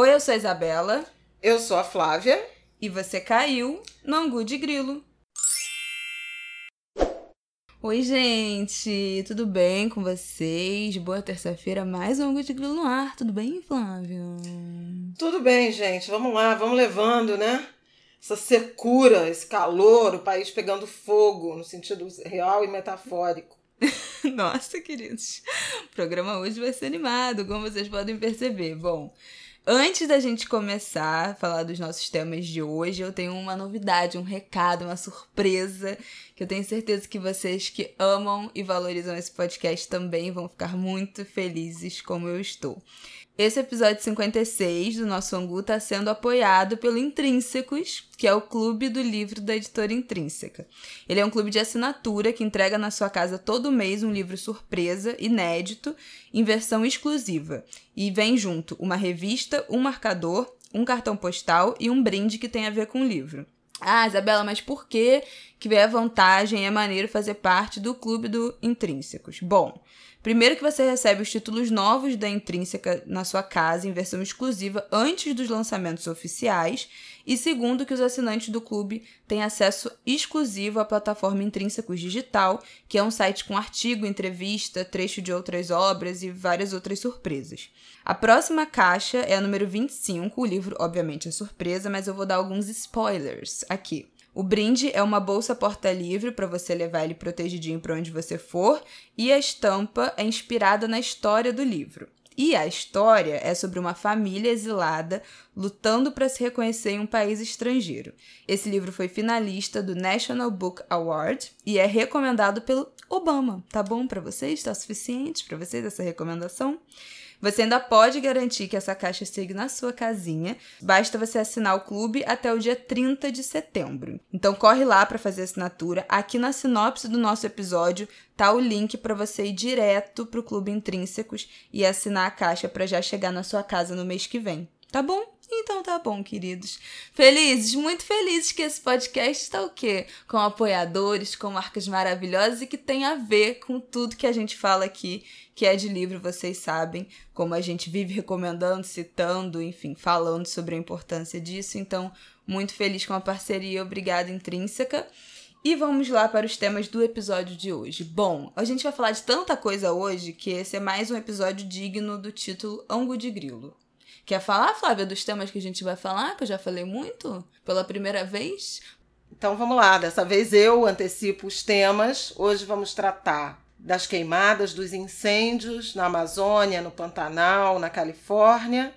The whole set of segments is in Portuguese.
Oi, eu sou a Isabela. Eu sou a Flávia. E você caiu no Angu de Grilo. Oi, gente, tudo bem com vocês? Boa terça-feira, mais um Angu de Grilo no ar. Tudo bem, Flávio? Tudo bem, gente. Vamos lá, vamos levando, né? Essa secura, esse calor, o país pegando fogo, no sentido real e metafórico. Nossa, queridos, o programa hoje vai ser animado, como vocês podem perceber. Bom, Antes da gente começar a falar dos nossos temas de hoje, eu tenho uma novidade, um recado, uma surpresa, que eu tenho certeza que vocês que amam e valorizam esse podcast também vão ficar muito felizes como eu estou. Esse episódio 56 do nosso Angu está sendo apoiado pelo Intrínsecos, que é o clube do livro da editora Intrínseca. Ele é um clube de assinatura que entrega na sua casa todo mês um livro surpresa, inédito, em versão exclusiva. E vem junto uma revista, um marcador, um cartão postal e um brinde que tem a ver com o livro. Ah, Isabela, mas por que que é vantagem, é maneiro fazer parte do clube do Intrínsecos? Bom, Primeiro que você recebe os títulos novos da Intrínseca na sua casa em versão exclusiva antes dos lançamentos oficiais, e segundo que os assinantes do clube têm acesso exclusivo à plataforma Intrínsecos Digital, que é um site com artigo, entrevista, trecho de outras obras e várias outras surpresas. A próxima caixa é a número 25, o livro obviamente é surpresa, mas eu vou dar alguns spoilers aqui. O brinde é uma bolsa porta-livre para você levar ele protegidinho para onde você for, e a estampa é inspirada na história do livro. E a história é sobre uma família exilada lutando para se reconhecer em um país estrangeiro. Esse livro foi finalista do National Book Award e é recomendado pelo Obama. Tá bom para vocês? Tá suficiente para vocês essa recomendação? Você ainda pode garantir que essa caixa chegue na sua casinha. Basta você assinar o clube até o dia 30 de setembro. Então corre lá para fazer a assinatura. Aqui na sinopse do nosso episódio tá o link para você ir direto pro Clube Intrínsecos e assinar a caixa para já chegar na sua casa no mês que vem. Tá bom? Então tá bom, queridos. Felizes, muito felizes que esse podcast está o quê? Com apoiadores, com marcas maravilhosas e que tem a ver com tudo que a gente fala aqui, que é de livro, vocês sabem, como a gente vive recomendando, citando, enfim, falando sobre a importância disso. Então, muito feliz com a parceria, obrigada intrínseca. E vamos lá para os temas do episódio de hoje. Bom, a gente vai falar de tanta coisa hoje que esse é mais um episódio digno do título Ango de Grilo. Quer falar, Flávia, dos temas que a gente vai falar, que eu já falei muito pela primeira vez? Então vamos lá, dessa vez eu antecipo os temas. Hoje vamos tratar das queimadas, dos incêndios na Amazônia, no Pantanal, na Califórnia.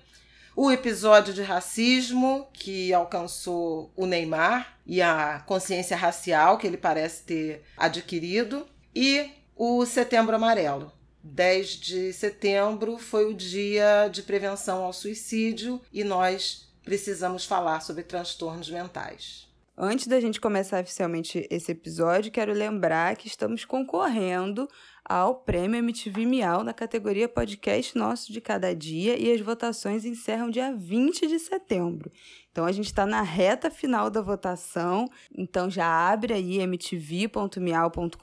O episódio de racismo que alcançou o Neymar e a consciência racial que ele parece ter adquirido. E o Setembro Amarelo, 10 de setembro foi o dia de prevenção ao suicídio e nós precisamos falar sobre transtornos mentais. Antes da gente começar oficialmente esse episódio, quero lembrar que estamos concorrendo ao Prêmio MTV Miau na categoria Podcast Nosso de Cada Dia e as votações encerram dia 20 de setembro. Então a gente está na reta final da votação, então já abre aí mtv.miau.com.br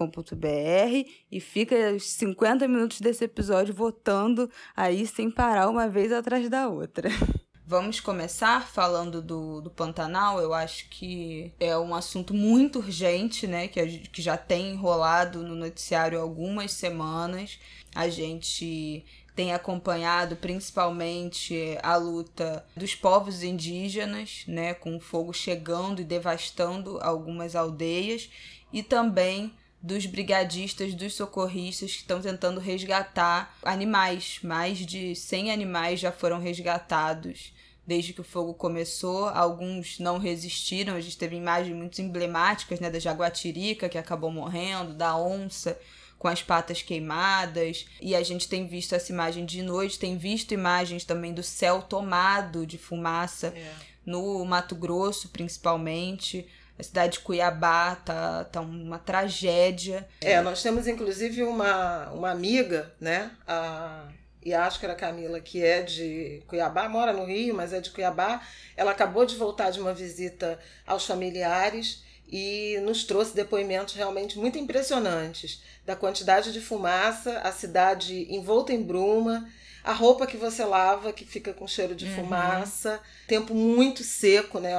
e fica os 50 minutos desse episódio votando aí sem parar uma vez atrás da outra. Vamos começar falando do, do Pantanal. Eu acho que é um assunto muito urgente, né? Que, a, que já tem enrolado no noticiário algumas semanas. A gente tem acompanhado principalmente a luta dos povos indígenas, né, com o fogo chegando e devastando algumas aldeias, e também dos brigadistas, dos socorristas que estão tentando resgatar animais. Mais de 100 animais já foram resgatados desde que o fogo começou. Alguns não resistiram. A gente teve imagens muito emblemáticas, né, da jaguatirica que acabou morrendo, da onça com as patas queimadas. E a gente tem visto essa imagem de noite, tem visto imagens também do céu tomado de fumaça é. no Mato Grosso, principalmente. A cidade de Cuiabá tá, tá uma tragédia. É, nós temos inclusive uma, uma amiga, né? A Yáscara Camila, que é de Cuiabá, mora no Rio, mas é de Cuiabá. Ela acabou de voltar de uma visita aos familiares e nos trouxe depoimentos realmente muito impressionantes da quantidade de fumaça, a cidade envolta em bruma, a roupa que você lava, que fica com cheiro de uhum. fumaça, tempo muito seco, né?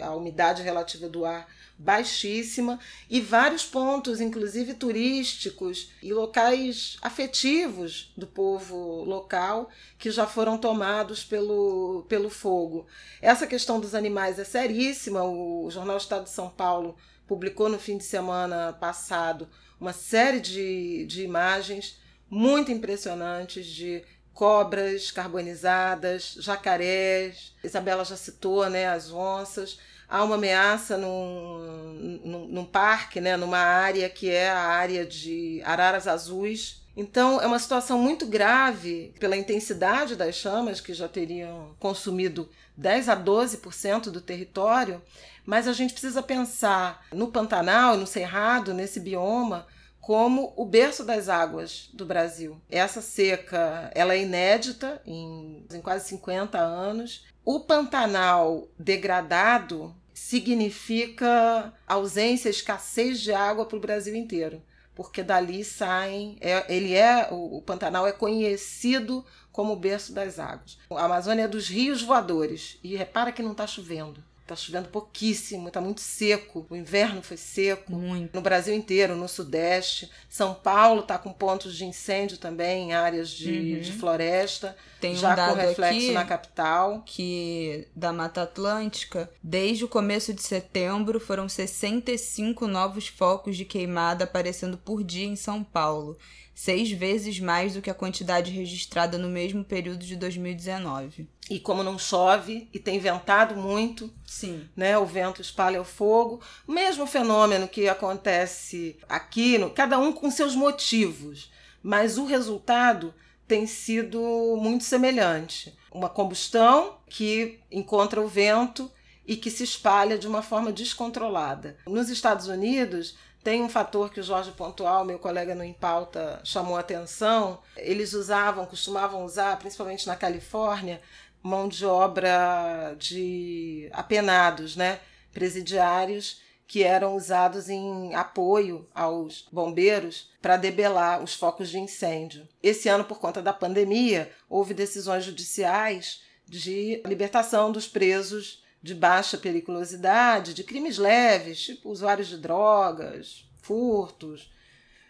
A umidade relativa do ar baixíssima e vários pontos, inclusive turísticos e locais afetivos do povo local que já foram tomados pelo, pelo fogo. Essa questão dos animais é seríssima. O Jornal Estado de São Paulo publicou no fim de semana passado uma série de, de imagens muito impressionantes de cobras carbonizadas, jacarés, Isabela já citou né, as onças há uma ameaça num, num, num, parque, né, numa área que é a área de araras azuis. Então, é uma situação muito grave pela intensidade das chamas, que já teriam consumido 10 a 12% do território, mas a gente precisa pensar no Pantanal no Cerrado, nesse bioma, como o berço das águas do Brasil. Essa seca ela é inédita em, em quase 50 anos. O Pantanal degradado significa ausência, escassez de água para o Brasil inteiro, porque dali saem, é, ele é o, o, Pantanal é conhecido como o berço das águas. A Amazônia é dos rios voadores e repara que não está chovendo. Tá chovendo pouquíssimo, tá muito seco. O inverno foi seco. Muito. No Brasil inteiro, no Sudeste. São Paulo tá com pontos de incêndio também, em áreas de, uhum. de floresta. Tem já um dado com reflexo na capital. Que da Mata Atlântica, desde o começo de setembro, foram 65 novos focos de queimada aparecendo por dia em São Paulo seis vezes mais do que a quantidade registrada no mesmo período de 2019. E como não chove e tem ventado muito, sim, né? O vento espalha o fogo. O mesmo fenômeno que acontece aqui, no, cada um com seus motivos, mas o resultado tem sido muito semelhante. Uma combustão que encontra o vento e que se espalha de uma forma descontrolada. Nos Estados Unidos, tem um fator que o Jorge Pontual, meu colega no Impauta, chamou atenção. Eles usavam, costumavam usar, principalmente na Califórnia, mão de obra de apenados, né? presidiários, que eram usados em apoio aos bombeiros para debelar os focos de incêndio. Esse ano, por conta da pandemia, houve decisões judiciais de libertação dos presos de baixa periculosidade, de crimes leves, tipo usuários de drogas, furtos,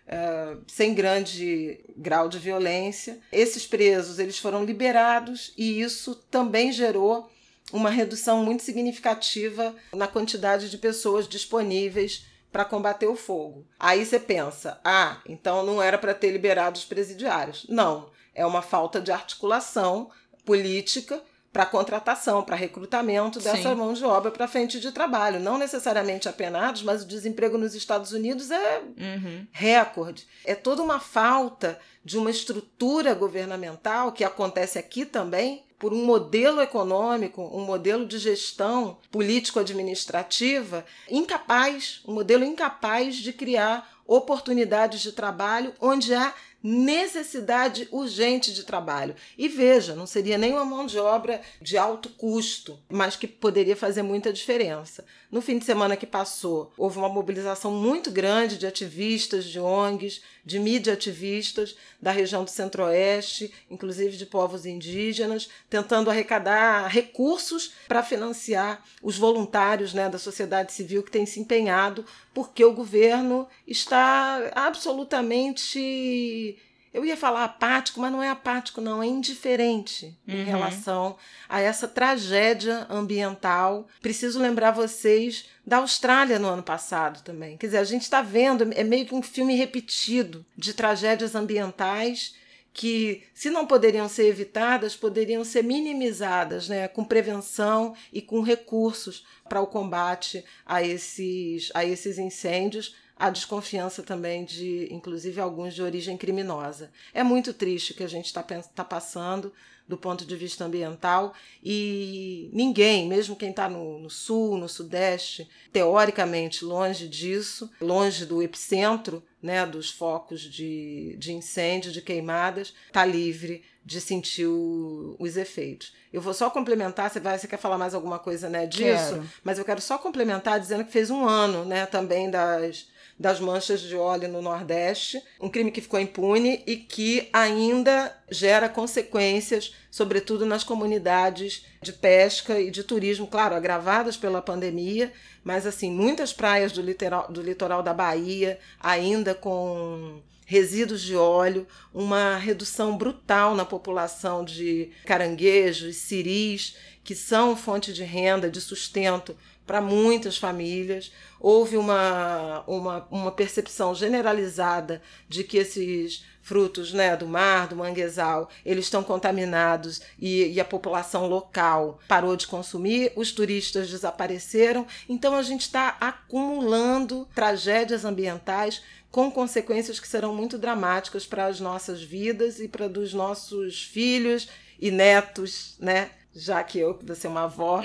uh, sem grande grau de violência. Esses presos eles foram liberados e isso também gerou uma redução muito significativa na quantidade de pessoas disponíveis para combater o fogo. Aí você pensa, ah, então não era para ter liberado os presidiários. Não, é uma falta de articulação política para contratação, para recrutamento dessa Sim. mão de obra para frente de trabalho. Não necessariamente apenados, mas o desemprego nos Estados Unidos é uhum. recorde. É toda uma falta de uma estrutura governamental que acontece aqui também por um modelo econômico, um modelo de gestão político-administrativa incapaz, um modelo incapaz de criar oportunidades de trabalho onde há necessidade urgente de trabalho. E veja, não seria nem uma mão de obra de alto custo, mas que poderia fazer muita diferença. No fim de semana que passou, houve uma mobilização muito grande de ativistas, de ONGs, de mídia ativistas da região do Centro-Oeste, inclusive de povos indígenas, tentando arrecadar recursos para financiar os voluntários né, da sociedade civil que têm se empenhado, porque o governo está absolutamente eu ia falar apático, mas não é apático, não, é indiferente uhum. em relação a essa tragédia ambiental. Preciso lembrar vocês da Austrália no ano passado também. Quer dizer, a gente está vendo, é meio que um filme repetido de tragédias ambientais que, se não poderiam ser evitadas, poderiam ser minimizadas, né, com prevenção e com recursos para o combate a esses, a esses incêndios a desconfiança também de, inclusive, alguns de origem criminosa. É muito triste o que a gente está tá passando do ponto de vista ambiental e ninguém, mesmo quem está no, no, sul, no sudeste, teoricamente longe disso, longe do epicentro né, dos focos de, de incêndio, de queimadas, está livre de sentir o, os efeitos. Eu vou só complementar, você, vai, você quer falar mais alguma coisa né, disso? Quero. Mas eu quero só complementar dizendo que fez um ano né, também das das manchas de óleo no Nordeste, um crime que ficou impune e que ainda gera consequências, sobretudo nas comunidades de pesca e de turismo, claro, agravadas pela pandemia, mas assim, muitas praias do litoral, do litoral da Bahia ainda com resíduos de óleo, uma redução brutal na população de caranguejos, siris, que são fonte de renda, de sustento para muitas famílias. Houve uma, uma, uma percepção generalizada de que esses frutos né, do mar, do manguezal, eles estão contaminados e, e, a população local parou de consumir, os turistas desapareceram. Então a gente está acumulando tragédias ambientais com consequências que serão muito dramáticas para as nossas vidas e para dos nossos filhos e netos, né? Já que eu, vou ser uma avó,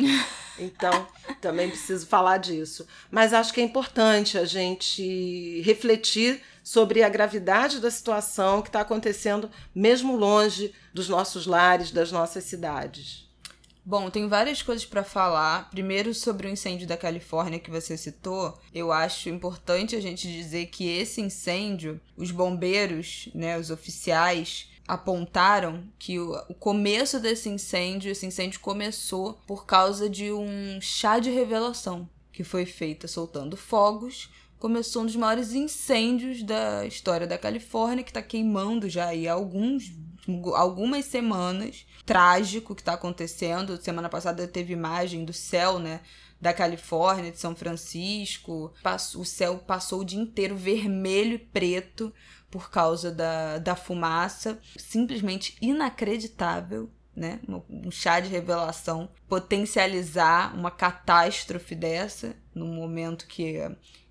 então também preciso falar disso. Mas acho que é importante a gente refletir sobre a gravidade da situação que está acontecendo, mesmo longe dos nossos lares, das nossas cidades. Bom, tem várias coisas para falar. Primeiro, sobre o incêndio da Califórnia que você citou, eu acho importante a gente dizer que esse incêndio, os bombeiros, né, os oficiais, apontaram que o, o começo desse incêndio, esse incêndio começou por causa de um chá de revelação que foi feita soltando fogos começou um dos maiores incêndios da história da Califórnia, que está queimando já aí há alguns algumas semanas. Trágico que está acontecendo. Semana passada teve imagem do céu, né? Da Califórnia, de São Francisco. O céu passou o dia inteiro vermelho e preto por causa da, da fumaça. Simplesmente inacreditável. Né? Um chá de revelação potencializar uma catástrofe dessa num momento que,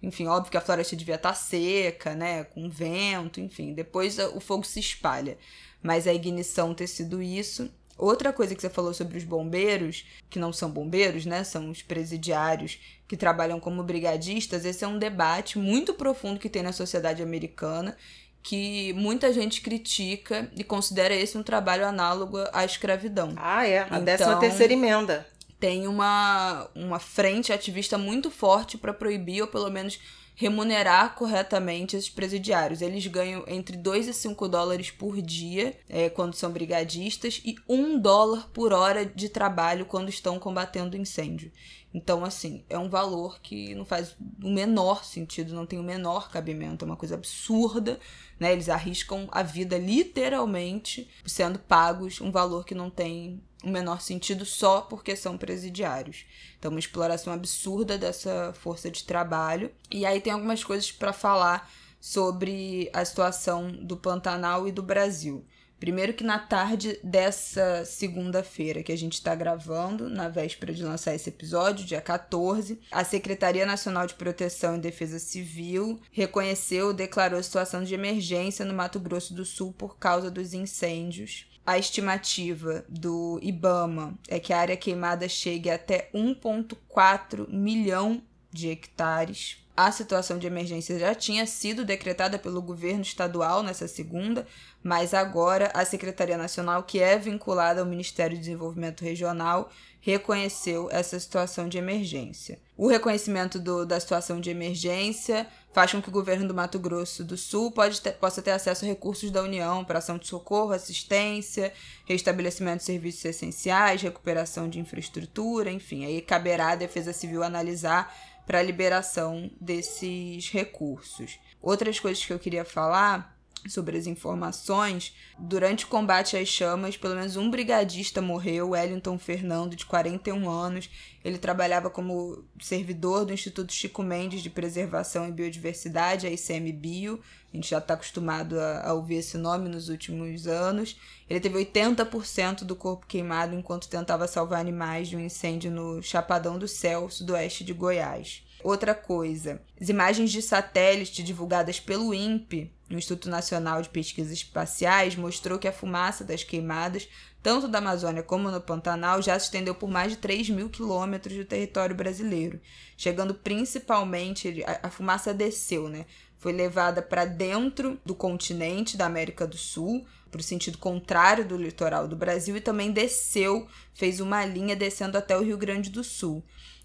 enfim, óbvio que a floresta devia estar tá seca, né, com vento, enfim, depois o fogo se espalha mas a ignição ter sido isso. Outra coisa que você falou sobre os bombeiros, que não são bombeiros, né? São os presidiários que trabalham como brigadistas. Esse é um debate muito profundo que tem na sociedade americana, que muita gente critica e considera esse um trabalho análogo à escravidão. Ah, é. A então, terceira emenda. Tem uma, uma frente ativista muito forte para proibir, ou pelo menos remunerar corretamente esses presidiários. Eles ganham entre 2 e 5 dólares por dia é, quando são brigadistas e 1 dólar por hora de trabalho quando estão combatendo incêndio. Então, assim, é um valor que não faz o menor sentido, não tem o menor cabimento, é uma coisa absurda, né? Eles arriscam a vida literalmente sendo pagos um valor que não tem o menor sentido só porque são presidiários. Então, uma exploração absurda dessa força de trabalho. E aí tem algumas coisas para falar sobre a situação do Pantanal e do Brasil. Primeiro que na tarde dessa segunda-feira que a gente está gravando, na véspera de lançar esse episódio, dia 14, a Secretaria Nacional de Proteção e Defesa Civil reconheceu, declarou situação de emergência no Mato Grosso do Sul por causa dos incêndios a estimativa do IBAMA é que a área queimada chegue até 1,4 milhão de hectares. A situação de emergência já tinha sido decretada pelo governo estadual nessa segunda, mas agora a Secretaria Nacional, que é vinculada ao Ministério do Desenvolvimento Regional, reconheceu essa situação de emergência. O reconhecimento do, da situação de emergência faz com que o governo do Mato Grosso do Sul pode ter, possa ter acesso a recursos da União para ação de socorro, assistência, restabelecimento de serviços essenciais, recuperação de infraestrutura, enfim. Aí caberá à Defesa Civil analisar para a liberação desses recursos. Outras coisas que eu queria falar sobre as informações, durante o combate às chamas, pelo menos um brigadista morreu, Wellington Fernando, de 41 anos. Ele trabalhava como servidor do Instituto Chico Mendes de Preservação e Biodiversidade, a ICMBio. A gente já está acostumado a, a, ouvir esse nome nos últimos anos. Ele teve 80% do corpo queimado enquanto tentava salvar animais de um incêndio no Chapadão do Céu, sudoeste de Goiás. Outra coisa, as imagens de satélite divulgadas pelo INPE, Instituto Nacional de Pesquisas Espaciais, mostrou que a fumaça das queimadas, tanto da Amazônia como no Pantanal, já se estendeu por mais de 3 mil quilômetros do território brasileiro, chegando principalmente, a fumaça desceu, né? Foi levada para dentro do continente da América do Sul, para o sentido contrário do litoral do Brasil e também desceu, fez uma linha descendo até o Rio Grande do Sul.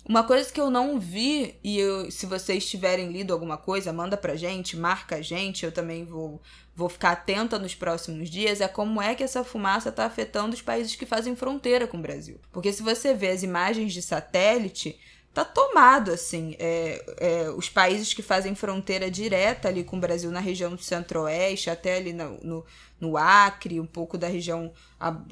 Uma coisa que eu não vi, e eu, se vocês tiverem lido alguma coisa, manda pra gente, marca a gente, eu também vou, vou ficar atenta nos próximos dias, é como é que essa fumaça está afetando os países que fazem fronteira com o Brasil. Porque se você vê as imagens de satélite, tá tomado, assim. É, é, os países que fazem fronteira direta ali com o Brasil na região do centro-oeste, até ali no, no, no, Acre, um pouco da região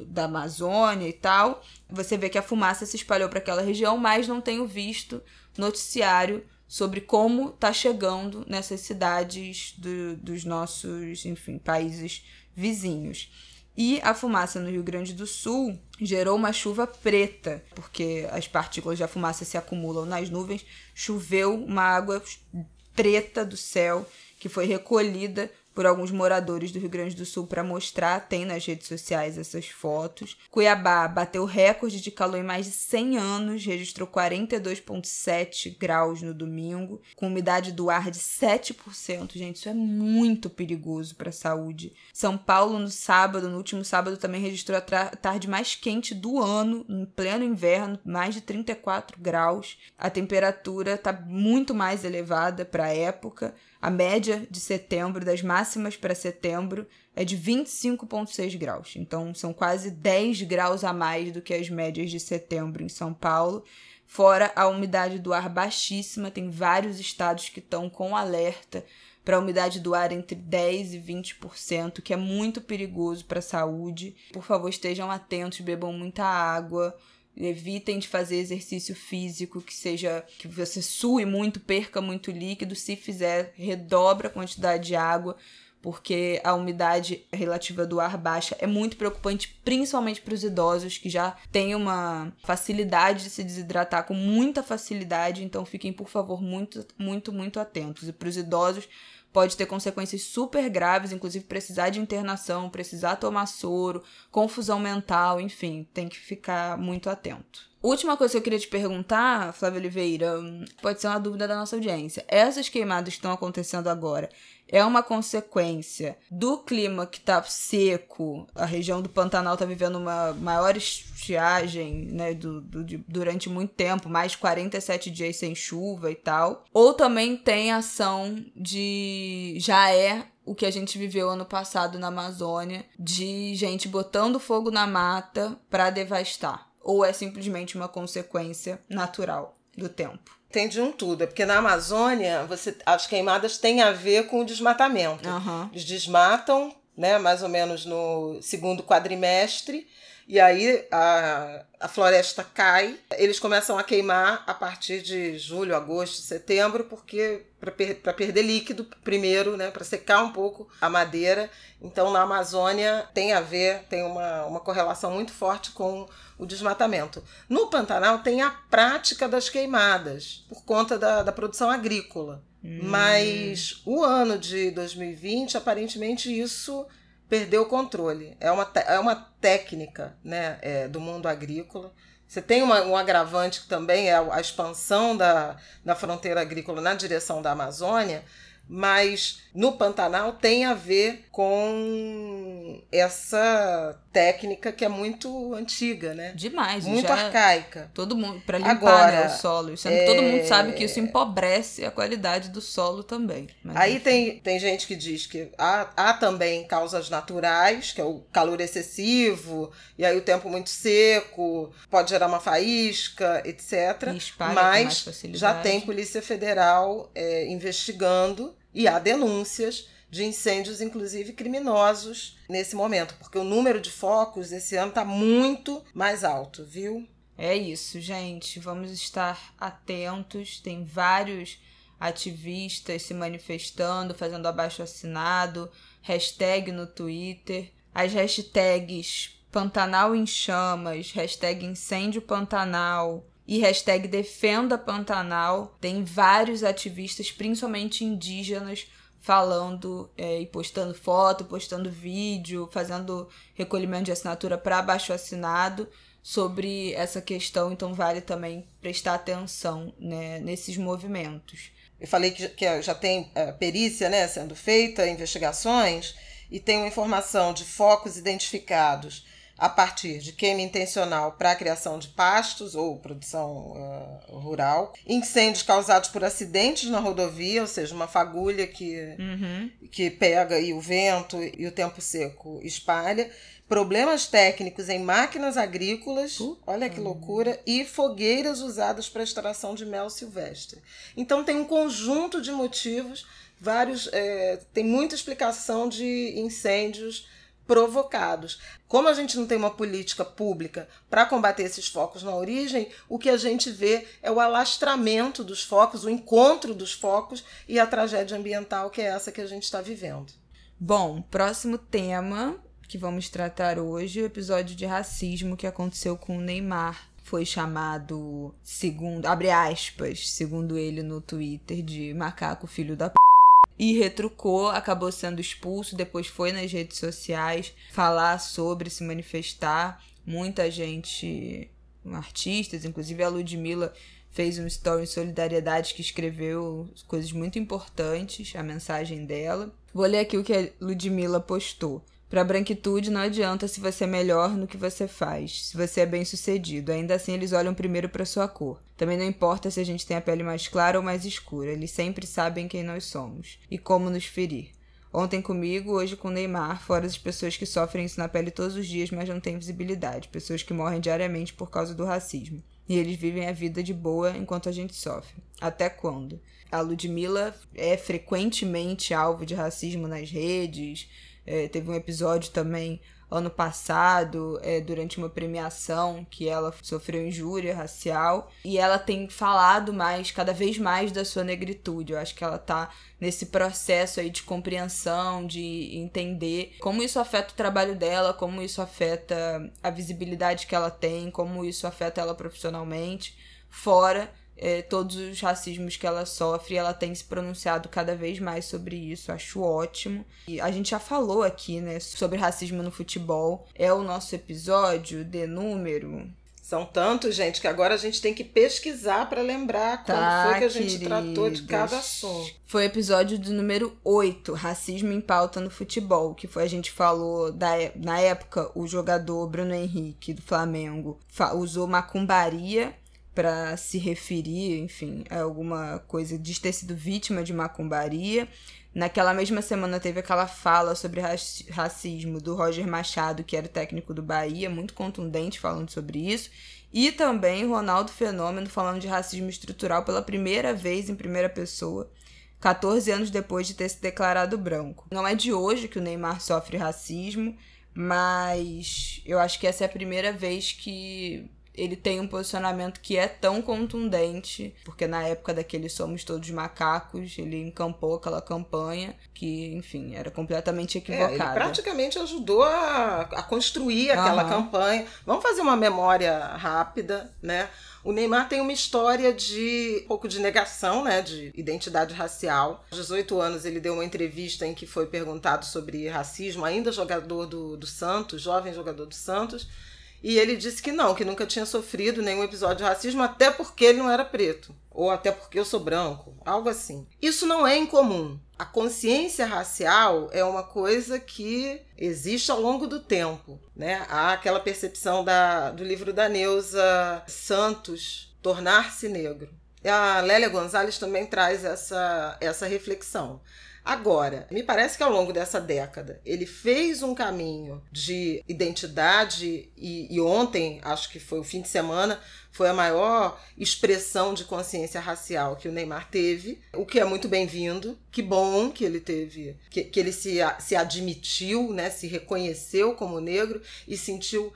da Amazônia e tal. Você vê que a fumaça se espalhou para aquela região, mas não tenho visto noticiário sobre como tá chegando nessas cidades do, dos nossos, enfim, países vizinhos. E a fumaça no Rio Grande do Sul gerou uma chuva preta, porque as partículas da fumaça se acumulam nas nuvens. Choveu uma água preta do céu que foi recolhida por alguns moradores do Rio Grande do Sul para mostrar, tem nas redes sociais essas fotos. Cuiabá bateu recorde de calor em mais de 100 anos, registrou 42,7 graus no domingo, com umidade do ar de 7%. Gente, isso é muito perigoso para a saúde. São Paulo, no sábado, no último sábado, também registrou a tarde mais quente do ano, em pleno inverno, mais de 34 graus. A temperatura está muito mais elevada para a época. A média de setembro, das máximas para setembro, é de 25,6 graus. Então, são quase 10 graus a mais do que as médias de setembro em São Paulo. Fora a umidade do ar baixíssima, tem vários estados que estão com alerta para a umidade do ar entre 10 e 20%, que é muito perigoso para a saúde. Por favor, estejam atentos, bebam muita água Evitem de fazer exercício físico que seja que você sue muito, perca muito líquido. Se fizer, redobra a quantidade de água, porque a umidade relativa do ar baixa é muito preocupante, principalmente para os idosos que já têm uma facilidade de se desidratar com muita facilidade. Então fiquem, por favor, muito, muito, muito atentos. E para os idosos, pode ter consequências super graves, inclusive precisar de internação, precisar tomar soro, confusão mental, enfim, tem que ficar muito atento. Última coisa que eu queria te perguntar, Flávia Oliveira, pode ser uma dúvida da nossa audiência. Essas queimadas que estão acontecendo agora, é uma consequência do clima que está seco, a região do Pantanal está vivendo uma maior estiagem né, do, do, de, durante muito tempo, mais 47 dias sem chuva e tal. Ou também tem ação de. já é o que a gente viveu ano passado na Amazônia, de gente botando fogo na mata para devastar. Ou é simplesmente uma consequência natural do tempo? Tem de um tudo. É porque na Amazônia, você, as queimadas têm a ver com o desmatamento. Uhum. Eles desmatam, né, mais ou menos no segundo quadrimestre, e aí a, a floresta cai, eles começam a queimar a partir de julho, agosto, setembro, porque para per, perder líquido primeiro, né, para secar um pouco a madeira. Então na Amazônia tem a ver, tem uma, uma correlação muito forte com o desmatamento. No Pantanal tem a prática das queimadas, por conta da, da produção agrícola. Hum. Mas o ano de 2020, aparentemente, isso perdeu o controle. É uma, é uma técnica né, é, do mundo agrícola. Você tem uma, um agravante que também é a, expansão da, da fronteira agrícola na direção da Amazônia, mas no Pantanal tem a ver com essa técnica que é muito antiga, né? Demais, muito arcaica. Todo mundo para limpar Agora, né, o solo, sendo é... todo mundo sabe que isso empobrece a qualidade do solo também. Aí tem, tem gente que diz que há, há também causas naturais, que é o calor excessivo e aí o tempo muito seco pode gerar uma faísca, etc. Mas já tem Polícia Federal é, investigando e há denúncias de incêndios, inclusive criminosos, nesse momento, porque o número de focos esse ano está muito mais alto, viu? É isso, gente. Vamos estar atentos. Tem vários ativistas se manifestando, fazendo abaixo assinado, hashtag no Twitter. As hashtags Pantanal em Chamas, hashtag Incêndio Pantanal, e hashtag Defenda Pantanal. Tem vários ativistas, principalmente indígenas, falando é, e postando foto, postando vídeo, fazendo recolhimento de assinatura para baixo assinado sobre essa questão, então vale também prestar atenção né, nesses movimentos. Eu falei que, que já tem é, perícia né, sendo feita, investigações, e tenho informação de focos identificados a partir de queima intencional para a criação de pastos ou produção uh, rural, incêndios causados por acidentes na rodovia, ou seja, uma fagulha que, uhum. que pega e o vento e o tempo seco espalha, problemas técnicos em máquinas agrícolas, olha que loucura, e fogueiras usadas para extração de mel silvestre. Então tem um conjunto de motivos, vários, é, tem muita explicação de incêndios provocados. Como a gente não tem uma política pública para combater esses focos na origem, o que a gente vê é o alastramento dos focos, o encontro dos focos e a tragédia ambiental que é essa que a gente está vivendo. Bom, próximo tema que vamos tratar hoje, o episódio de racismo que aconteceu com o Neymar. Foi chamado, segundo, abre aspas, segundo ele no Twitter, de macaco filho da p e retrucou, acabou sendo expulso, depois foi nas redes sociais falar sobre, se manifestar. Muita gente, artistas, inclusive a Ludmilla fez um story em solidariedade que escreveu coisas muito importantes, a mensagem dela. Vou ler aqui o que a Ludmilla postou. Para a branquitude não adianta se você é melhor no que você faz, se você é bem sucedido. Ainda assim, eles olham primeiro para sua cor. Também não importa se a gente tem a pele mais clara ou mais escura, eles sempre sabem quem nós somos e como nos ferir. Ontem comigo, hoje com Neymar, fora as pessoas que sofrem isso na pele todos os dias, mas não têm visibilidade, pessoas que morrem diariamente por causa do racismo. E eles vivem a vida de boa enquanto a gente sofre. Até quando? A Ludmilla é frequentemente alvo de racismo nas redes, é, teve um episódio também ano passado, é, durante uma premiação, que ela sofreu injúria racial. E ela tem falado mais, cada vez mais, da sua negritude. Eu acho que ela tá nesse processo aí de compreensão, de entender como isso afeta o trabalho dela, como isso afeta a visibilidade que ela tem, como isso afeta ela profissionalmente, fora é, todos os racismos que ela sofre, ela tem se pronunciado cada vez mais sobre isso, acho ótimo. E a gente já falou aqui, né, sobre racismo no futebol. É o nosso episódio de número são tantos, gente, que agora a gente tem que pesquisar para lembrar tá, quando foi que a gente queridos. tratou de cada assunto. Foi o episódio do número 8, Racismo em Pauta no Futebol, que foi a gente falou da, na época o jogador Bruno Henrique do Flamengo usou macumbaria para se referir, enfim, a alguma coisa de ter sido vítima de macumbaria. Naquela mesma semana teve aquela fala sobre racismo do Roger Machado, que era o técnico do Bahia, muito contundente falando sobre isso. E também Ronaldo Fenômeno falando de racismo estrutural pela primeira vez em primeira pessoa, 14 anos depois de ter se declarado branco. Não é de hoje que o Neymar sofre racismo, mas eu acho que essa é a primeira vez que ele tem um posicionamento que é tão contundente, porque na época daquele Somos Todos Macacos, ele encampou aquela campanha que, enfim, era completamente equivocada. É, ele praticamente ajudou a, a construir aquela uhum. campanha. Vamos fazer uma memória rápida, né? O Neymar tem uma história de um pouco de negação, né, de identidade racial. Aos 18 anos ele deu uma entrevista em que foi perguntado sobre racismo, ainda jogador do, do Santos, jovem jogador do Santos. E ele disse que não, que nunca tinha sofrido nenhum episódio de racismo, até porque ele não era preto. Ou até porque eu sou branco, algo assim. Isso não é incomum. A consciência racial é uma coisa que existe ao longo do tempo. Né? Há aquela percepção da, do livro da Neuza Santos, Tornar-se Negro. A Lélia Gonzalez também traz essa, essa reflexão. Agora, me parece que ao longo dessa década ele fez um caminho de identidade e, e, ontem, acho que foi o fim de semana, foi a maior expressão de consciência racial que o Neymar teve, o que é muito bem-vindo. Que bom que ele teve, que, que ele se, se admitiu, né, se reconheceu como negro e sentiu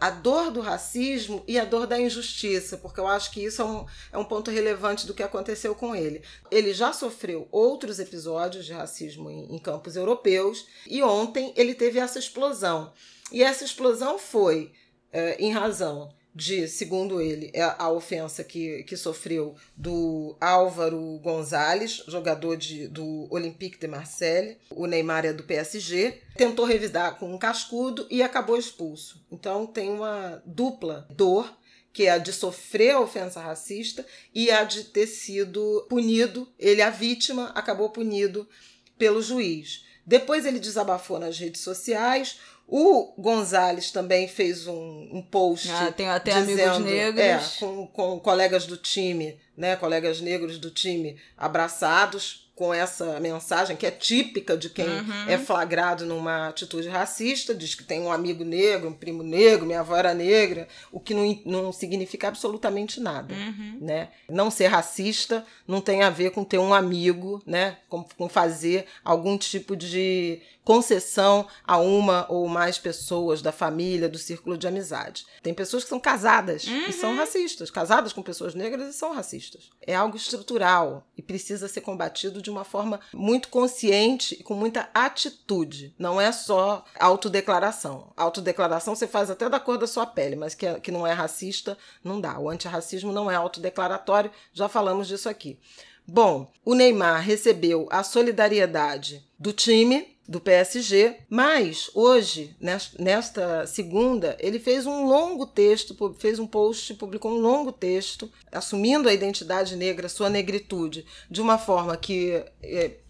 a dor do racismo e a dor da injustiça, porque eu acho que isso é um, é um ponto relevante do que aconteceu com ele. Ele já sofreu outros episódios de racismo em, em campos europeus e ontem ele teve essa explosão. E essa explosão foi é, em razão de, segundo ele, é a ofensa que, que sofreu do Álvaro Gonzalez, jogador de, do Olympique de Marseille. O Neymar é do PSG. Tentou revidar com um cascudo e acabou expulso. Então tem uma dupla dor que é a de sofrer a ofensa racista e a de ter sido punido, ele, a vítima, acabou punido pelo juiz. Depois ele desabafou nas redes sociais. O Gonzalez também fez um, um post. Ah, tem até dizendo, amigos negros. É, com, com colegas do time, né? Colegas negros do time abraçados com essa mensagem que é típica de quem Uhum. é flagrado numa atitude racista, diz que tem um amigo negro, um primo negro, minha avó era negra, o que não, não significa absolutamente nada, Uhum. né? Não ser racista não tem a ver com ter um amigo, né? Com, com fazer algum tipo de concessão a uma ou mais pessoas da família, do círculo de amizade. Tem pessoas que são casadas e são racistas, casadas com pessoas negras e são racistas. É algo estrutural e precisa ser combatido de uma forma muito consciente e com muita atitude. Não é só autodeclaração. Autodeclaração você faz até da cor da sua pele, mas que, é- que não é racista, não dá. O antirracismo não é autodeclaratório, já falamos disso aqui. Bom, o Neymar recebeu a solidariedade do time do PSG, mas hoje, nes- nesta segunda, ele fez um longo texto, fez um post, publicou um longo texto, assumindo a identidade negra, sua negritude, de uma forma que,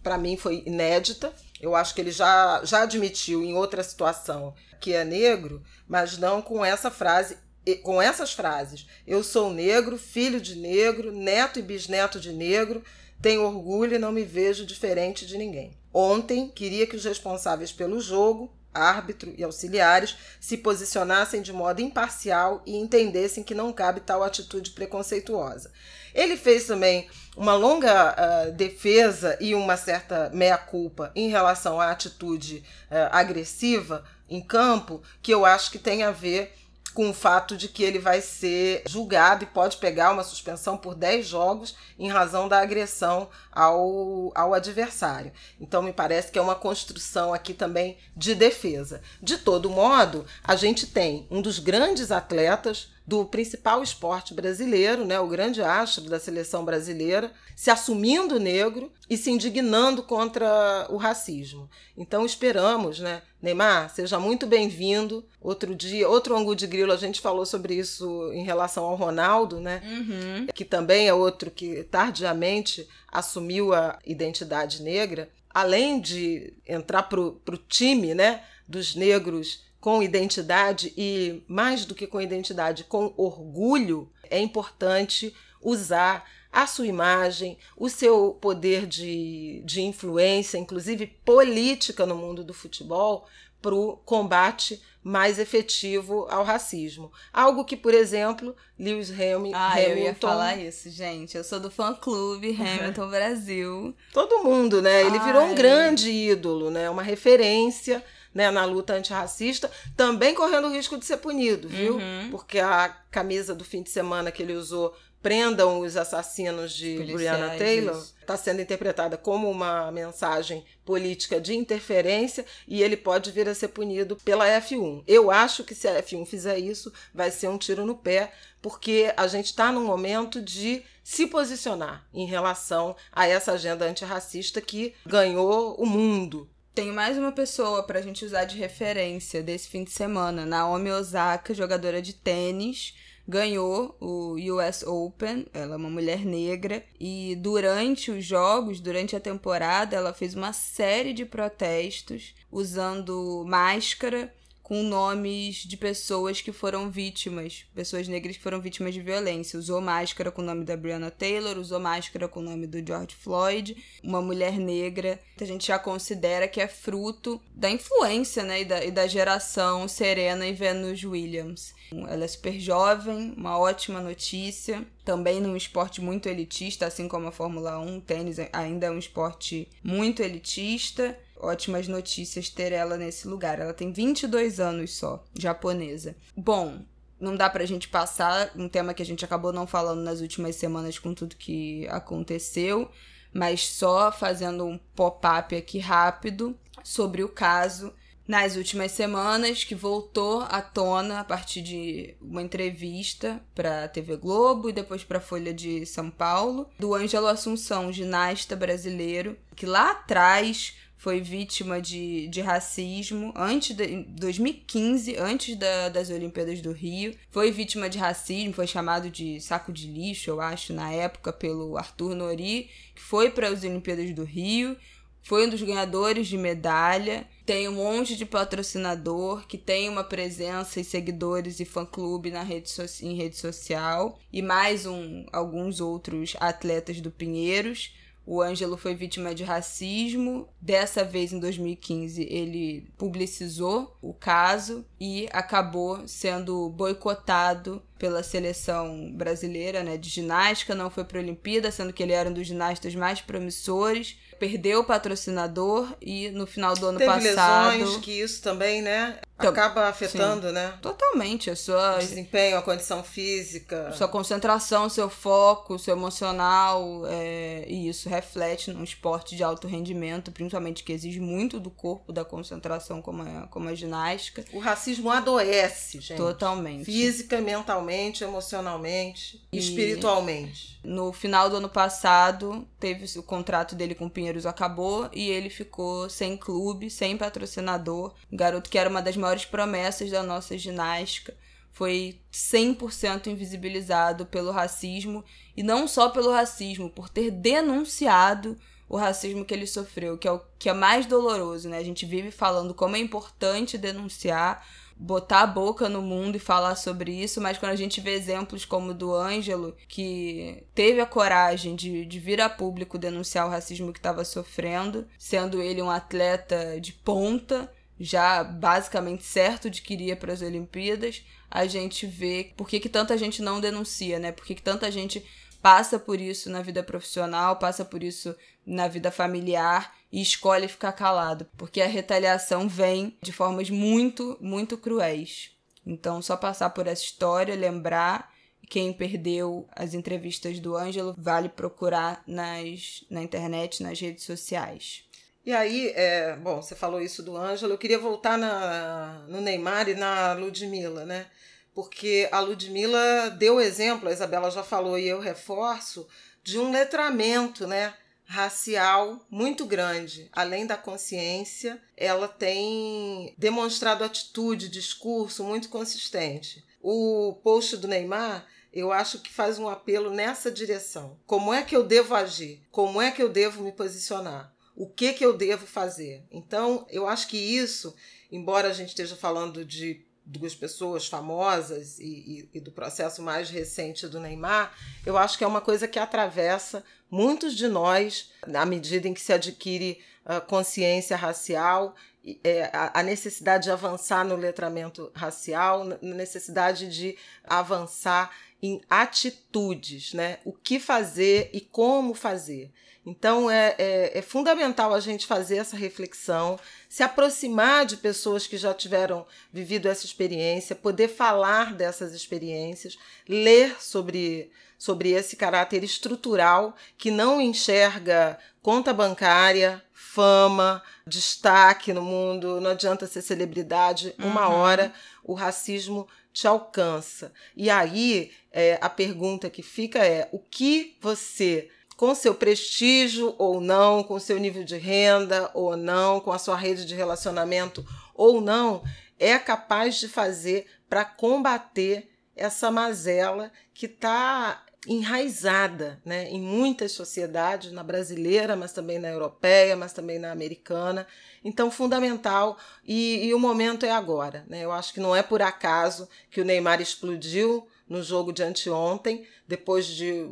para mim, foi inédita. Eu acho que ele já, já admitiu em outra situação que é negro, mas não com essa frase com essas frases. Eu sou negro, filho de negro, neto e bisneto de negro, tenho orgulho e não me vejo diferente de ninguém. Ontem, queria que os responsáveis pelo jogo, árbitro e auxiliares, se posicionassem de modo imparcial e entendessem que não cabe tal atitude preconceituosa. Ele fez também uma longa ah, defesa e uma certa meia-culpa em relação à atitude ah, agressiva em campo, que eu acho que tem a ver com o fato de que ele vai ser julgado e pode pegar uma suspensão por 10 jogos em razão da agressão ao, ao adversário. Então, me parece que é uma construção aqui também de defesa. De todo modo, a gente tem um dos grandes atletas do principal esporte brasileiro, né, o grande astro da seleção brasileira, se assumindo negro e se indignando contra o racismo. Então esperamos, né, Neymar, seja muito bem-vindo. Outro dia, outro ângulo de grilo, a gente falou sobre isso em relação ao Ronaldo, né? Uhum. que também é outro que tardiamente assumiu a identidade negra, além de entrar para o time né, dos negros com identidade e, mais do que com identidade, com orgulho, é importante usar a sua imagem, o seu poder de, de influência, inclusive política no mundo do futebol, para o combate mais efetivo ao racismo. Algo que, por exemplo, Lewis Hamilton. Ah, eu ia falar isso, gente. Eu sou do fã-clube Hamilton Brasil. Todo mundo, né? Ele virou um Ai. grande ídolo, né? Uma referência né, na luta antirracista, também correndo o risco de ser punido, viu? Uhum. Porque a camisa do fim de semana que ele usou prendam os assassinos de Policiais, Breonna Taylor está sendo interpretada como uma mensagem política de interferência e ele pode vir a ser punido pela F1. Eu acho que se a F1 fizer isso, vai ser um tiro no pé, porque a gente está num momento de se posicionar em relação a essa agenda antirracista que ganhou o mundo. Tem mais uma pessoa pra gente usar de referência desse fim de semana. Naomi Osaka, jogadora de tênis, ganhou o US Open. Ela é uma mulher negra. E durante os jogos, durante a temporada, ela fez uma série de protestos usando máscara com nomes de pessoas que foram vítimas, pessoas negras que foram vítimas de violência. Usou máscara com o nome da Breonna Taylor, usou máscara com o nome do George Floyd, uma mulher negra. A gente já considera que é fruto da influência, né, e da, e da geração Serena e Venus Williams. Ela é super jovem, uma ótima notícia. Também num esporte muito elitista, assim como a Fórmula 1, o tênis ainda é um esporte muito elitista ótimas notícias ter ela nesse lugar. Ela tem 22 anos só, japonesa. Bom, não dá pra gente passar um tema que a gente acabou não falando nas últimas semanas com tudo que aconteceu, mas só fazendo um pop-up aqui rápido sobre o caso nas últimas semanas que voltou à tona a partir de uma entrevista para a TV Globo e depois para a Folha de São Paulo do Ângelo Assunção, ginasta brasileiro, que lá atrás foi vítima de, de racismo antes de em 2015, antes da, das Olimpíadas do Rio. Foi vítima de racismo, foi chamado de saco de lixo, eu acho, na época, pelo Arthur Nori, que foi para as Olimpíadas do Rio. foi um dos ganhadores de medalha. Tem um monte de patrocinador que tem uma presença e seguidores e fã-clube na rede so em rede social. E mais um, alguns outros atletas do Pinheiros. O Ângelo foi vítima de racismo. Dessa vez, em 2015, ele publicizou o caso e acabou sendo boicotado pela seleção brasileira né, de ginástica. Não foi para a Olimpíada, sendo que ele era um dos ginastas mais promissores perdeu o patrocinador e no final do ano Teve passado. lesões que isso também, né? Acaba afetando, Sim. né? Totalmente. A sua. O desempenho, a condição física. Sua concentração, seu foco, seu emocional. É... E isso reflete num esporte de alto rendimento, principalmente que exige muito do corpo, da concentração, como a, como a ginástica. O racismo adoece, gente. Totalmente. Física, mentalmente, emocionalmente, e... espiritualmente. No final do ano passado, teve o contrato dele com o Acabou e ele ficou sem clube, sem patrocinador. Um garoto que era uma das maiores promessas da nossa ginástica foi 100% invisibilizado pelo racismo e não só pelo racismo, por ter denunciado o racismo que ele sofreu, que é o que é mais doloroso, né? A gente vive falando como é importante denunciar, botar a boca no mundo e falar sobre isso, mas quando a gente vê exemplos como o do Ângelo, que teve a coragem de, de vir a público denunciar o racismo que estava sofrendo, sendo ele um atleta de ponta, já basicamente certo de que iria para as Olimpíadas, a gente vê por que, que tanta gente não denuncia, né? Por que, que tanta gente passa por isso na vida profissional, passa por isso na vida familiar e escolhe ficar calado, porque a retaliação vem de formas muito, muito cruéis. Então, só passar por essa história, lembrar quem perdeu as entrevistas do Ângelo, vale procurar nas, na internet, nas redes sociais. E aí, é, bom, você falou isso do Ângelo, eu queria voltar na, no Neymar e na Ludmilla, né? Porque a Ludmilla deu exemplo, a Isabela já falou e eu reforço, de um letramento, né? Racial muito grande. Além da consciência, ela tem demonstrado atitude, discurso muito consistente. O post do Neymar, eu acho que faz um apelo nessa direção. Como é que eu devo agir? Como é que eu devo me posicionar? O que que eu devo fazer? Então, eu acho que isso, embora a gente esteja falando de duas pessoas famosas e, e, e, do processo mais recente do Neymar, eu acho que é uma coisa que atravessa muitos de nós na medida em que se adquire uh, consciência racial, é, a, necessidade de avançar no letramento racial, na necessidade de avançar em atitudes, né? O que fazer e como fazer. Então é, é, é, fundamental a gente fazer essa reflexão, se aproximar de pessoas que já tiveram vivido essa experiência, poder falar dessas experiências, ler sobre, sobre esse caráter estrutural que não enxerga conta bancária, fama, destaque no mundo, não adianta ser celebridade, uma uhum. hora o racismo te alcança. E aí é, a pergunta que fica é: o que você com seu prestígio ou não, com seu nível de renda ou não, com a sua rede de relacionamento ou não, é capaz de fazer para combater essa mazela que está enraizada né, em muitas sociedades, na brasileira, mas também na europeia, mas também na americana. Então, fundamental, e, e o momento é agora. Né? Eu acho que não é por acaso que o Neymar explodiu no jogo de anteontem, depois de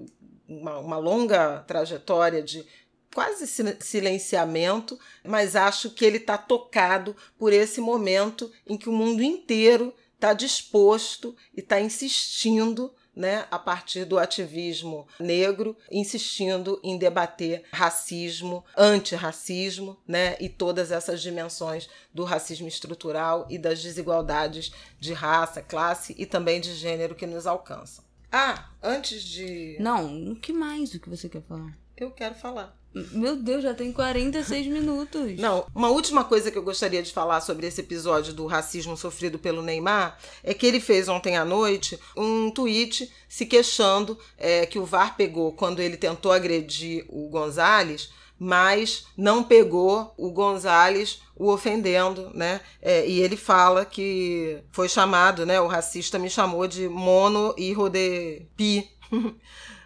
uma, uma longa trajetória de quase silenciamento, mas acho que ele está tocado por esse momento em que o mundo inteiro está disposto e está insistindo né, a partir do ativismo negro, insistindo em debater racismo, antirracismo, né, e todas essas dimensões do racismo estrutural e das desigualdades de raça, classe e também de gênero que nos alcançam. Ah, antes de. Não, o que mais o que você quer falar? Eu quero falar. Meu Deus, já tem 46 minutos. Não, uma última coisa que eu gostaria de falar sobre esse episódio do racismo sofrido pelo Neymar é que ele fez ontem à noite um tweet se queixando é, que o VAR pegou quando ele tentou agredir o Gonzalez mas não pegou o Gonzales o ofendendo, né? É, e ele fala que foi chamado, né? O racista me chamou de mono e de pi.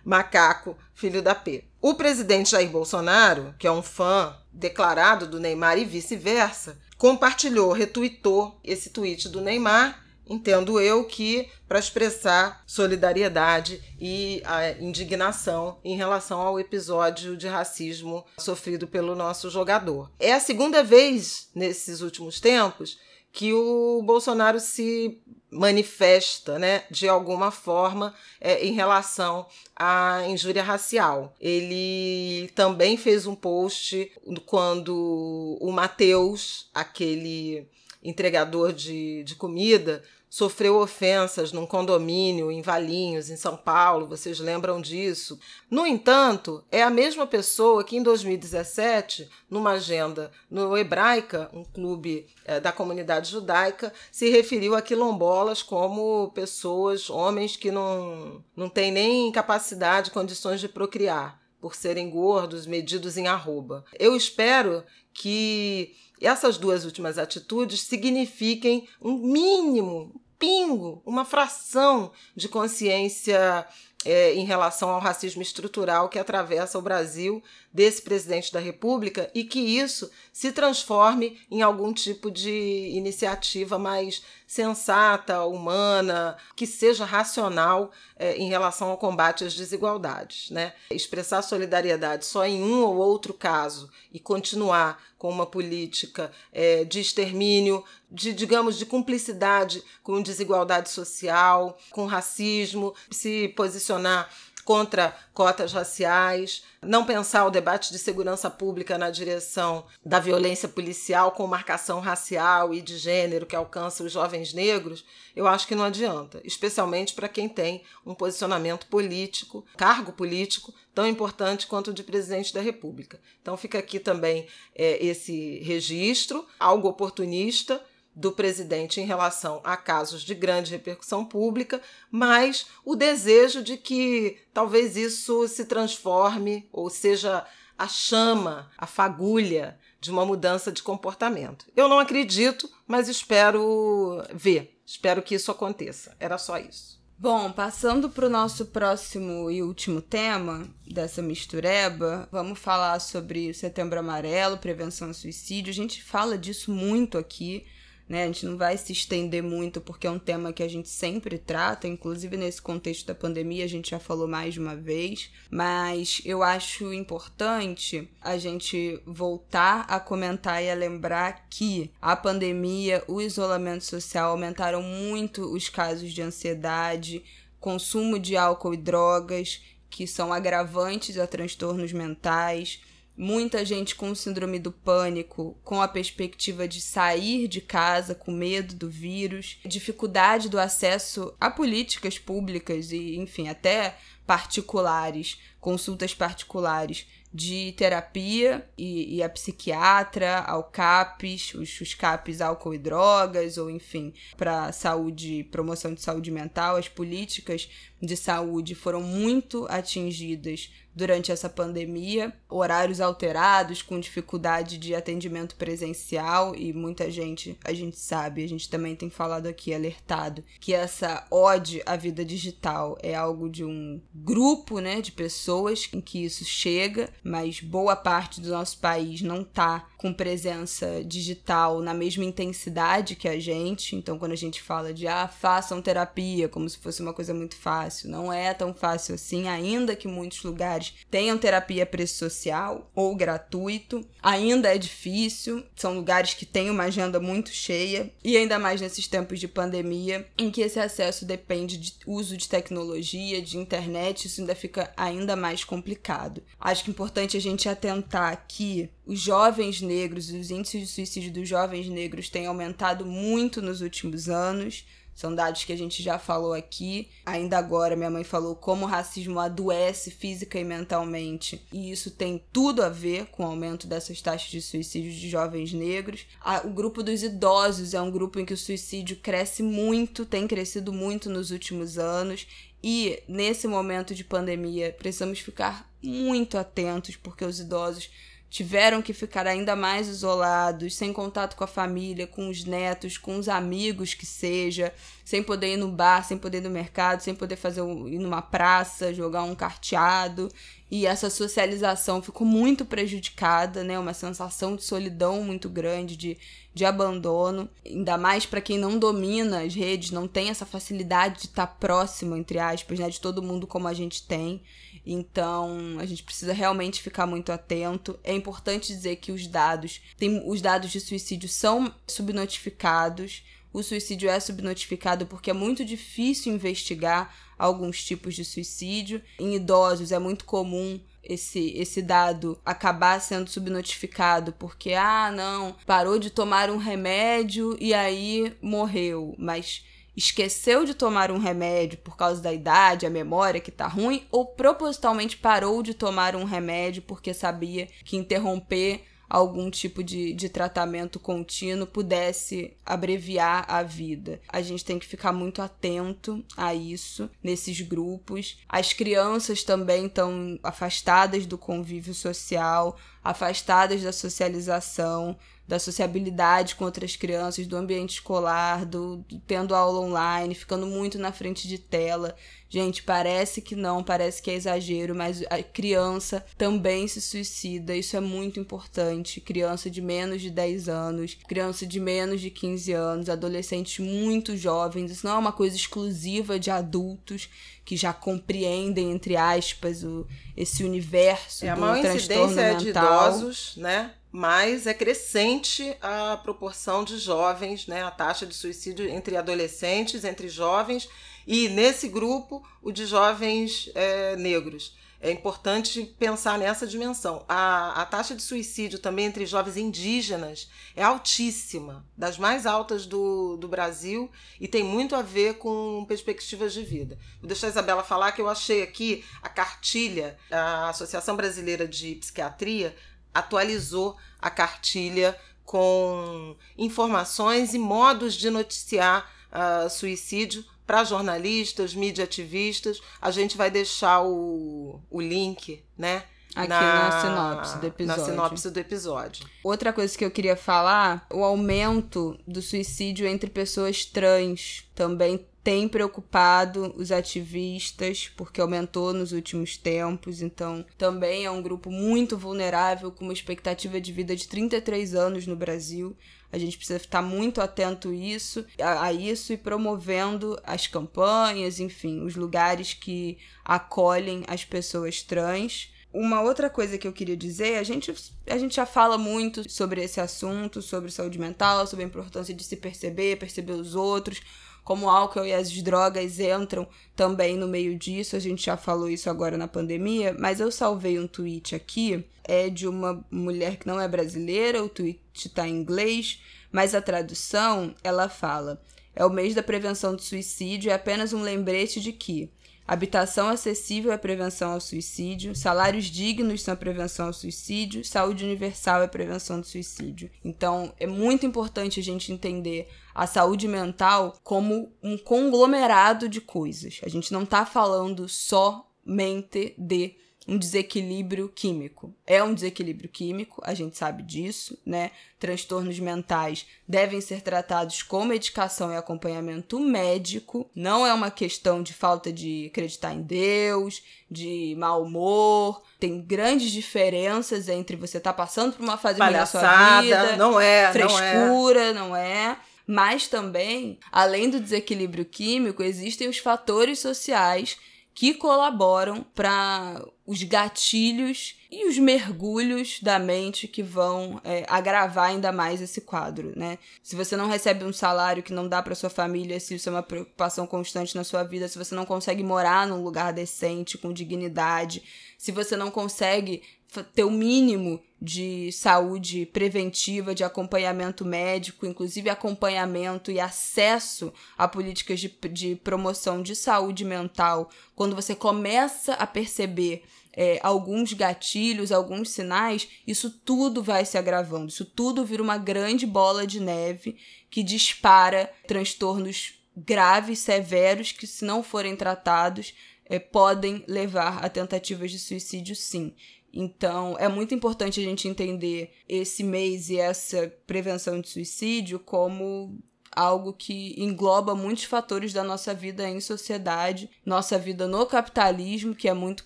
macaco, filho da P. O presidente Jair Bolsonaro, que é um fã declarado do Neymar e vice-versa, compartilhou, retuitou esse tweet do Neymar entendo eu que para expressar solidariedade e a indignação em relação ao episódio de racismo sofrido pelo nosso jogador. É a segunda vez nesses últimos tempos que o Bolsonaro se manifesta, né, de alguma forma, é, em relação à injúria racial. Ele também fez um post quando o Matheus, aquele entregador de, de comida, sofreu ofensas num condomínio em Valinhos, em São Paulo, vocês lembram disso. No entanto, é a mesma pessoa que em 2017, numa agenda no Hebraica, um clube é, da comunidade judaica, se referiu a quilombolas como pessoas, homens que não, não têm nem capacidade, condições de procriar, por serem gordos, medidos em arroba. Eu espero que essas duas últimas atitudes signifiquem um mínimo, pingo, uma fração de consciência é, em relação ao racismo estrutural que atravessa o Brasil desse presidente da República e que isso se transforme em algum tipo de iniciativa mais sensata, humana, que seja racional é, em relação ao combate às desigualdades. Né? Expressar solidariedade só em um ou outro caso e continuar com uma política é, de extermínio, de, digamos, de cumplicidade com desigualdade social, com racismo, se posicionar contra cotas raciais, não pensar o debate de segurança pública na direção da violência policial com marcação racial e de gênero que alcança os jovens negros, eu acho que não adianta, especialmente para quem tem um posicionamento político, cargo político tão importante quanto o de presidente da República. Então fica aqui também é, esse registro, algo oportunista, do presidente em relação a casos de grande repercussão pública, mas o desejo de que talvez isso se transforme ou seja a chama, a fagulha de uma mudança de comportamento. Eu não acredito, mas espero ver, espero que isso aconteça. Era só isso. Bom, passando para o nosso próximo e último tema dessa mistureba, vamos falar sobre o Setembro Amarelo, prevenção ao suicídio. A gente fala disso muito aqui né? A gente não vai se estender muito porque é um tema que a gente sempre trata, inclusive nesse contexto da pandemia, a gente já falou mais de uma vez, mas eu acho importante a gente voltar a comentar e a lembrar que a pandemia, o isolamento social aumentaram muito os casos de ansiedade, consumo de álcool e drogas, que são agravantes a transtornos mentais muita gente com síndrome do pânico, com a perspectiva de sair de casa com medo do vírus, dificuldade do acesso a políticas públicas e, enfim, até particulares, consultas particulares de terapia e, e, a psiquiatra, ao CAPES, os, os CAPES álcool e drogas, ou enfim, para saúde, promoção de saúde mental, as políticas de saúde foram muito atingidas durante essa pandemia, horários alterados, com dificuldade de atendimento presencial e muita gente, a gente sabe, a gente também tem falado aqui, alertado, que essa ode à vida digital é algo de um grupo, né, de pessoas em que isso chega, mas boa parte do nosso país não tá com presença digital na mesma intensidade que a gente, então quando a gente fala de ah, façam terapia, como se fosse uma coisa muito fácil, não é tão fácil assim, ainda que muitos lugares tenham terapia preço social ou gratuito. Ainda é difícil, são lugares que têm uma agenda muito cheia e ainda mais nesses tempos de pandemia, em que esse acesso depende de uso de tecnologia, de internet, isso ainda fica ainda mais complicado. Acho que é importante a gente atentar que os jovens negros, os índices de suicídio dos jovens negros têm aumentado muito nos últimos anos. São dados que a gente já falou aqui. Ainda agora, minha mãe falou como o racismo adoece física e mentalmente. E isso tem tudo a ver com o aumento dessas taxas de suicídio de jovens negros. O grupo dos idosos é um grupo em que o suicídio cresce muito, tem crescido muito nos últimos anos. E nesse momento de pandemia, precisamos ficar muito atentos, porque os idosos tiveram que ficar ainda mais isolados, sem contato com a família, com os netos, com os amigos que seja, sem poder ir no bar, sem poder ir no mercado, sem poder fazer ir numa praça, jogar um carteado. E essa socialização ficou muito prejudicada, né? Uma sensação de solidão muito grande, de, de abandono. Ainda mais para quem não domina as redes, não tem essa facilidade de estar tá próximo, entre aspas, né? De todo mundo como a gente tem. Então, a gente precisa realmente ficar muito atento. É importante dizer que os dados, tem, os dados de suicídio são subnotificados. O suicídio é subnotificado porque é muito difícil investigar alguns tipos de suicídio. Em idosos é muito comum esse, esse dado acabar sendo subnotificado porque, ah, não, parou de tomar um remédio e aí morreu. Mas esqueceu de tomar um remédio por causa da idade, a memória que tá ruim, ou propositalmente parou de tomar um remédio porque sabia que interromper algum tipo de, de tratamento contínuo pudesse abreviar a vida. A gente tem que ficar muito atento a isso nesses grupos. As crianças também estão afastadas do convívio social, afastadas da socialização da sociabilidade com outras crianças, do ambiente escolar, do, do, tendo aula online, ficando muito na frente de tela. Gente, parece que não, parece que é exagero, mas a criança também se suicida. Isso é muito importante. Criança de menos de 10 anos, criança de menos de 15 anos, adolescentes muito jovens. Isso não é uma coisa exclusiva de adultos que já compreendem, entre aspas, o, esse universo é, do a maior transtorno incidência mental. é de idosos, né? Mas é crescente a proporção de jovens, né, a taxa de suicídio entre adolescentes, entre jovens, e nesse grupo, o de jovens é, negros. É importante pensar nessa dimensão. A, a taxa de suicídio também entre jovens indígenas é altíssima, das mais altas do, do Brasil, e tem muito a ver com perspectivas de vida. Vou deixar a Isabela falar que eu achei aqui a cartilha, a Associação Brasileira de Psiquiatria atualizou a cartilha com informações e modos de noticiar uh, suicídio para jornalistas, mídia ativistas. A gente vai deixar o, o link, né? Aqui na, na, sinopse do episódio. Na sinopse do episódio. Outra coisa que eu queria falar, o aumento do suicídio entre pessoas trans também tem preocupado os ativistas, porque aumentou nos últimos tempos, então também é um grupo muito vulnerável, com uma expectativa de vida de 33 anos no Brasil. A gente precisa estar muito atento isso, a, a isso e promovendo as campanhas, enfim, os lugares que acolhem as pessoas trans. Uma outra coisa que eu queria dizer, a gente, a gente já fala muito sobre esse assunto, sobre saúde mental, sobre a importância de se perceber, perceber os outros, como álcool e as drogas entram também no meio disso, a gente já falou isso agora na pandemia, mas eu salvei um tweet aqui, é de uma mulher que não é brasileira, o tweet está em inglês, mas a tradução, ela fala: "É o mês da prevenção do suicídio, é apenas um lembrete de que Habitação acessível é prevenção ao suicídio, salários dignos são prevenção ao suicídio, saúde universal é prevenção do suicídio. Então, é muito importante a gente entender a saúde mental como um conglomerado de coisas. A gente não está falando somente de um desequilíbrio químico. É um desequilíbrio químico, a gente sabe disso, né? Transtornos mentais devem ser tratados com medicação e acompanhamento médico. Não é uma questão de falta de acreditar em Deus, de mau humor. Tem grandes diferenças entre você estar tá passando por uma fase ruim na sua vida, não é, frescura, não é. Não é mas também, além do desequilíbrio químico, existem os fatores sociais que colaboram para os gatilhos e os mergulhos da mente que vão é, agravar ainda mais esse quadro, né? Se você não recebe um salário que não dá para sua família, se isso é uma preocupação constante na sua vida, se você não consegue morar num lugar decente, com dignidade, se você não consegue ter o mínimo de saúde preventiva, de acompanhamento médico, inclusive acompanhamento e acesso a políticas de, de promoção de saúde mental, quando você começa a perceber é, alguns gatilhos, alguns sinais, isso tudo vai se agravando, isso tudo vira uma grande bola de neve que dispara transtornos graves, severos, que, se não forem tratados, é, podem levar a tentativas de suicídio, sim. Então, é muito importante a gente entender esse mês e essa prevenção de suicídio como algo que engloba muitos fatores da nossa vida em sociedade, nossa vida no capitalismo, que é muito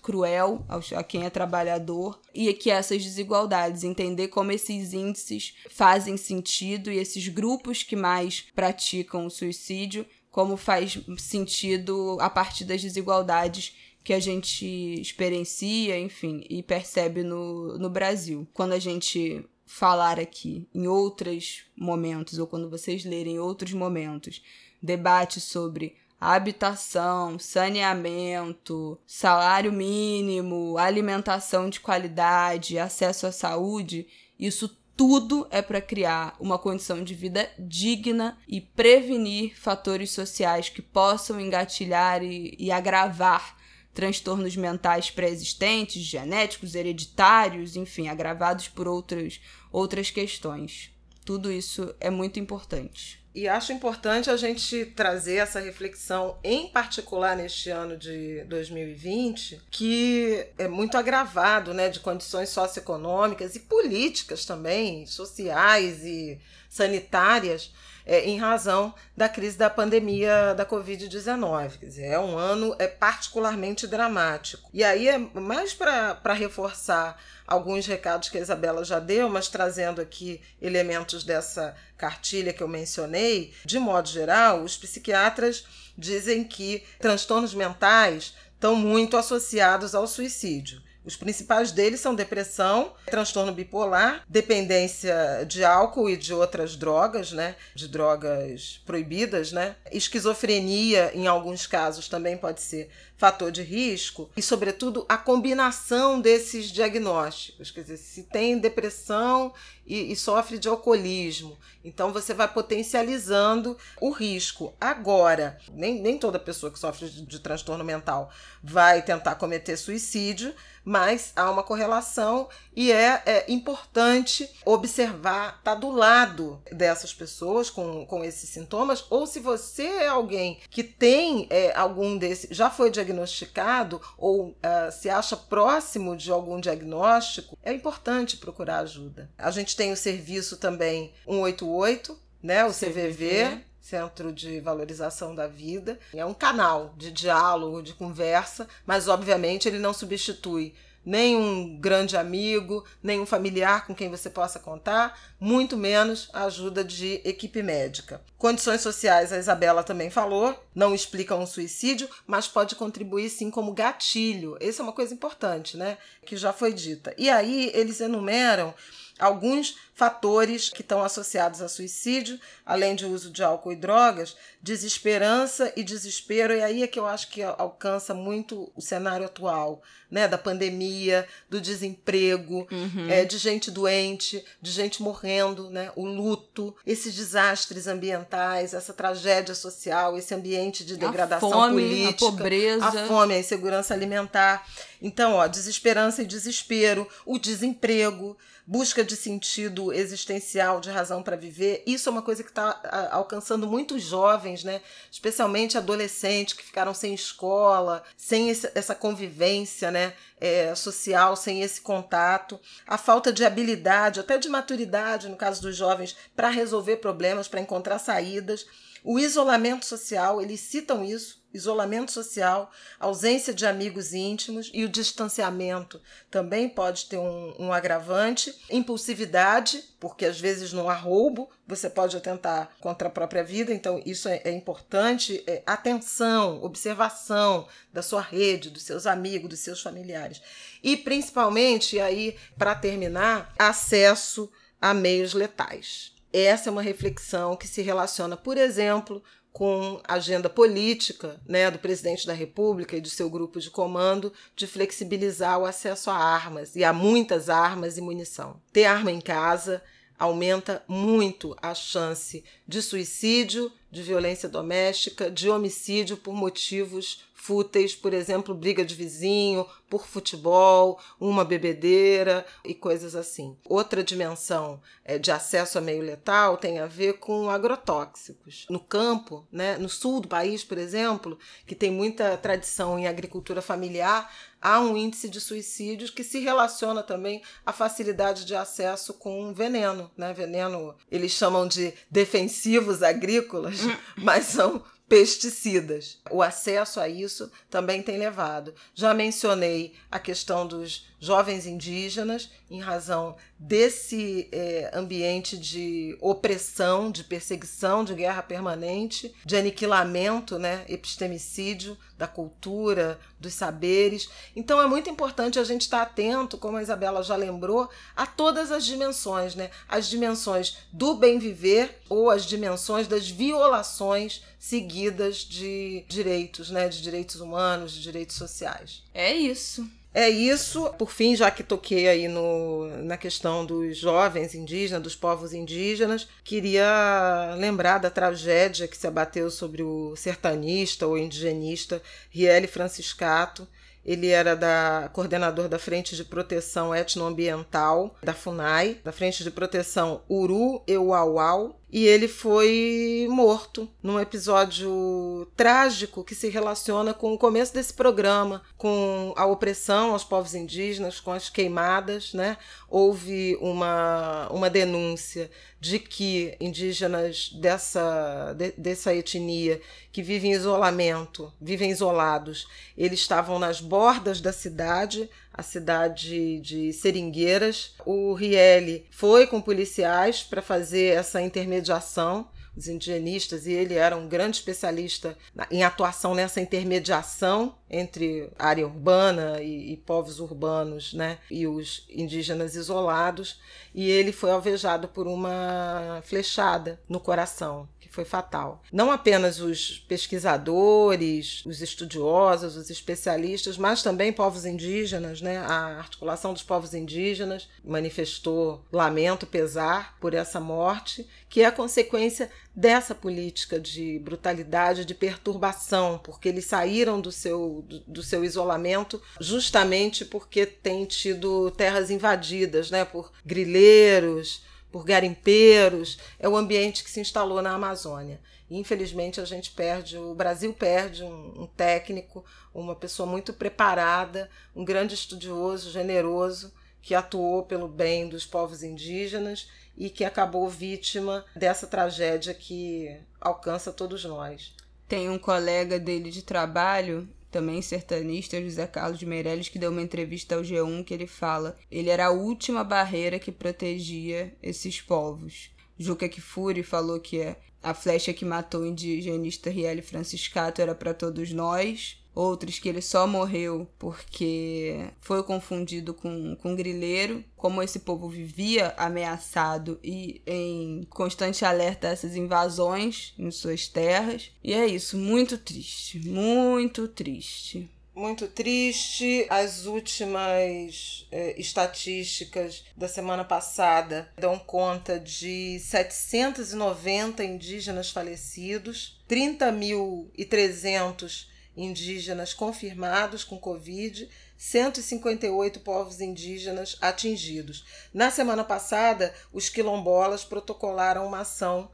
cruel a quem é trabalhador, e que essas desigualdades, entender como esses índices fazem sentido e esses grupos que mais praticam o suicídio, como faz sentido a partir das desigualdades que a gente experiencia, enfim, e percebe no, no Brasil. Quando a gente falar aqui em outros momentos, ou quando vocês lerem em outros momentos, debate sobre habitação, saneamento, salário mínimo, alimentação de qualidade, acesso à saúde, isso tudo é para criar uma condição de vida digna e prevenir fatores sociais que possam engatilhar e, e agravar transtornos mentais pré-existentes, genéticos, hereditários, enfim, agravados por outras, outras questões. Tudo isso é muito importante. E acho importante a gente trazer essa reflexão, em particular neste ano de 2020, que é muito agravado né, de condições socioeconômicas e políticas também, sociais e sanitárias, é, em razão da crise da pandemia da Covid-19. É um ano é particularmente dramático. E aí é mais para reforçar alguns recados que a Isabela já deu, mas trazendo aqui elementos dessa cartilha que eu mencionei. De modo geral, os psiquiatras dizem que transtornos mentais estão muito associados ao suicídio. Os principais deles são depressão, transtorno bipolar, dependência de álcool e de outras drogas, né? De drogas proibidas, né? Esquizofrenia, em alguns casos, também pode ser fator de risco e, sobretudo, a combinação desses diagnósticos. Quer dizer, se tem depressão e, e, sofre de alcoolismo, então você vai potencializando o risco. Agora, nem, nem toda pessoa que sofre de, de transtorno mental vai tentar cometer suicídio, mas há uma correlação e é, é importante observar, estar tá do lado dessas pessoas com, com esses sintomas, ou se você é alguém que tem é, algum desses, já foi diagnosticado ou uh, se acha próximo de algum diagnóstico, é importante procurar ajuda. A gente tem o serviço também 188, né, o CVV, CVV. Centro de Valorização da Vida. É um canal de diálogo, de conversa, mas obviamente ele não substitui nem um grande amigo, nem um familiar com quem você possa contar, muito menos a ajuda de equipe médica. Condições sociais, a Isabela também falou, não explicam um suicídio, mas pode contribuir sim como gatilho. Essa é uma coisa importante, né? Que já foi dita. E aí eles enumeram alguns fatores que estão associados a suicídio, além de uso de álcool e drogas, desesperança e desespero, e aí é que eu acho que alcança muito o cenário atual, né, da pandemia, do desemprego, uhum. é, de gente doente, de gente morrendo, né, o luto, esses desastres ambientais, essa tragédia social, esse ambiente de degradação a fome, política, a pobreza, a fome, a insegurança alimentar. Então, ó, desesperança e desespero, o desemprego, busca de sentido existencial, de razão para viver. Isso é uma coisa que está alcançando muitos jovens, né? especialmente adolescentes que ficaram sem escola, sem esse, essa convivência né? É, social, sem esse contato. A falta de habilidade, até de maturidade, no caso dos jovens, para resolver problemas, para encontrar saídas. O isolamento social, eles citam isso, isolamento social, ausência de amigos íntimos e o distanciamento também pode ter um, um agravante. Impulsividade, porque às vezes não há roubo, você pode atentar contra a própria vida, então isso é, é importante. É, atenção, observação da sua rede, dos seus amigos, dos seus familiares. E principalmente, aí, para terminar, acesso a meios letais. Essa é uma reflexão que se relaciona, por exemplo, com a agenda política né, do presidente da República e do seu grupo de comando de flexibilizar o acesso a armas, e a muitas armas e munição. Ter arma em casa aumenta muito a chance de suicídio, de violência doméstica, de homicídio por motivos fúteis, por exemplo, briga de vizinho, por futebol, uma bebedeira e coisas assim. Outra dimensão é, de acesso a meio letal tem a ver com agrotóxicos. No campo, né, no sul do país, por exemplo, que tem muita tradição em agricultura familiar, há um índice de suicídios que se relaciona também à facilidade de acesso com veneno, né? Veneno, eles chamam de defensivos agrícolas, hum. mas são pesticidas. O acesso a isso também tem levado. Já mencionei a questão dos jovens indígenas, em razão desse é, ambiente de opressão, de perseguição, de guerra permanente, de aniquilamento, né, epistemicídio da cultura, dos saberes. Então é muito importante a gente estar atento, como a Isabela já lembrou, a todas as dimensões, né? As dimensões do bem viver ou as dimensões das violações seguidas de direitos, né, de direitos humanos, de direitos sociais. É isso. É isso. Por fim, já que toquei aí no, na questão dos jovens indígenas, dos povos indígenas, queria lembrar da tragédia que se abateu sobre o sertanista ou indigenista Riele Franciscato. Ele era da coordenador da Frente de Proteção Etnoambiental da FUNAI, da Frente de Proteção Uru Euauau, e ele foi morto num episódio trágico que se relaciona com o começo desse programa, com a opressão aos povos indígenas, com as queimadas, né? Houve uma, uma denúncia de que indígenas dessa, de, dessa etnia que vivem em isolamento, vivem isolados, eles estavam nas bordas da cidade, a cidade de Seringueiras. O Riele foi com policiais para fazer essa intermediação. Os indigenistas, e ele era um grande especialista em atuação nessa intermediação entre área urbana e, e, povos urbanos, né, e os indígenas isolados, e ele foi alvejado por uma flechada no coração que foi fatal. Não apenas os pesquisadores, os estudiosos, os especialistas, mas também povos indígenas, né? A articulação dos povos indígenas manifestou lamento, pesar por essa morte, que é consequência dessa política de brutalidade, de perturbação, porque eles saíram do seu, do, do seu isolamento justamente porque têm tido terras invadidas, né? Por grileiros, por garimpeiros, é o ambiente que se instalou na Amazônia. E, infelizmente, a gente perde, o Brasil perde um, um técnico, uma pessoa muito preparada, um grande estudioso, generoso, que atuou pelo bem dos povos indígenas e que acabou vítima dessa tragédia que alcança todos nós. Tem um colega dele de trabalho também sertanista, José Carlos de Meirelles, que deu uma entrevista ao G1 que ele fala: ele era a última barreira que protegia esses povos. Juca Kifuri falou que a flecha que matou o indigenista Riele Franciscato era para todos nós outros que ele só morreu porque foi confundido com, com grileiro. Como esse povo vivia ameaçado e em constante alerta a essas invasões em suas terras. E é isso, muito triste, muito triste muito triste. As últimas é, estatísticas da semana passada dão conta de 790 indígenas falecidos, 30.300 indígenas confirmados com Covid, 158 povos indígenas atingidos. Na semana passada, os quilombolas protocolaram uma ação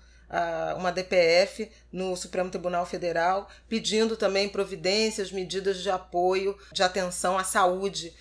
uma DPF no Supremo Tribunal Federal, pedindo também providências, medidas de apoio, de atenção à saúde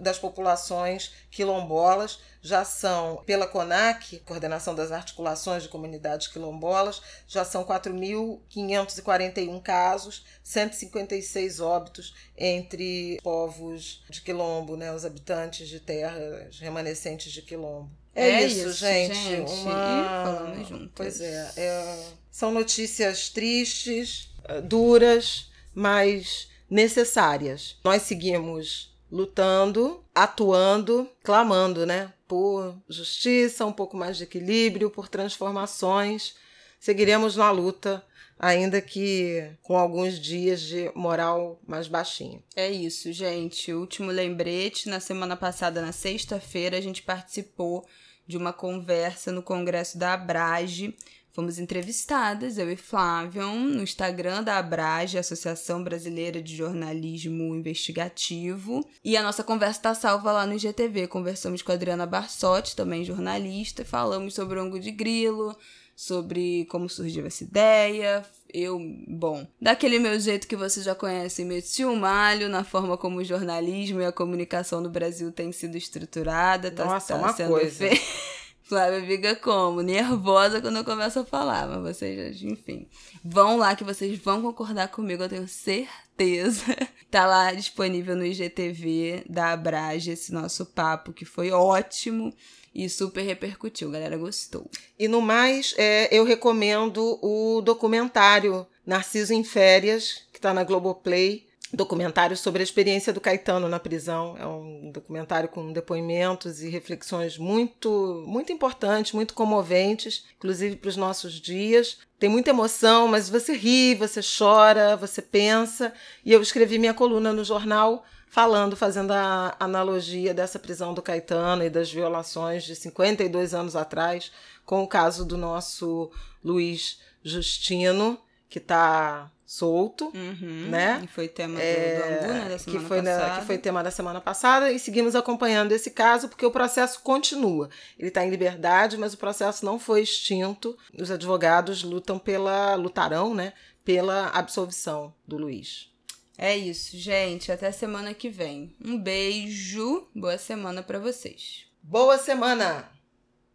das populações quilombolas. Já são, pela CONAC, Coordenação das Articulações de Comunidades Quilombolas, já são 4.541 casos, 156 óbitos entre povos de quilombo, né, os habitantes de terras remanescentes de quilombo. É, é isso, isso, gente. gente. Uma... falando juntos. Pois é, é, São notícias tristes, eh, duras, mas necessárias. Nós seguimos lutando, atuando, clamando, né? Por justiça, um pouco mais de equilíbrio, por transformações. Seguiremos na luta ainda que com alguns dias de moral mais baixinho. É isso, gente. Último lembrete: na semana passada, na sexta-feira, a gente participou de uma conversa no congresso da Abrage Fomos entrevistadas, eu e Flavion, no Instagram da Abrage, Associação Brasileira de Jornalismo Investigativo. E a nossa conversa está salva lá no IGTV. Conversamos com a Adriana Barsotti, também jornalista, falamos sobre o Ango de Grilo, sobre como surgiu essa ideia. Eu, bom, daquele meu jeito que vocês já conhecem, meti um malho na forma como o jornalismo e a comunicação no Brasil tem sido estruturada. Tá, Nossa, tá uma sendo coisa. Flávia fica como? Nervosa quando eu começo a falar, mas vocês, enfim. Vão lá que vocês vão concordar comigo, eu tenho certeza. Tá lá disponível no IGTV da Abrage esse nosso papo, que foi ótimo e super repercutiu, a galera gostou. E no mais, é, eu recomendo o documentário Narciso em Férias, que está na Globoplay. Documentário sobre a experiência do Caetano na prisão. É um documentário com depoimentos e reflexões muito, muito importantes, muito comoventes, inclusive para os nossos dias. Tem muita emoção, mas você ri, você chora, você pensa. E eu escrevi minha coluna no jornal falando, fazendo a analogia dessa prisão do Caetano e das violações de 52 anos atrás, com o caso do nosso Luiz Justino, que está solto, Uhum. Né? E foi tema do, é, do Angu, né, da que, semana foi na- passada. que foi tema da semana passada, e seguimos acompanhando esse caso porque o processo continua. Ele está em liberdade, mas o processo não foi extinto. Os advogados lutam pela, lutarão, né, pela absolvição do Luiz. É isso, gente. Até semana que vem. Um beijo. Boa semana pra vocês. Boa semana!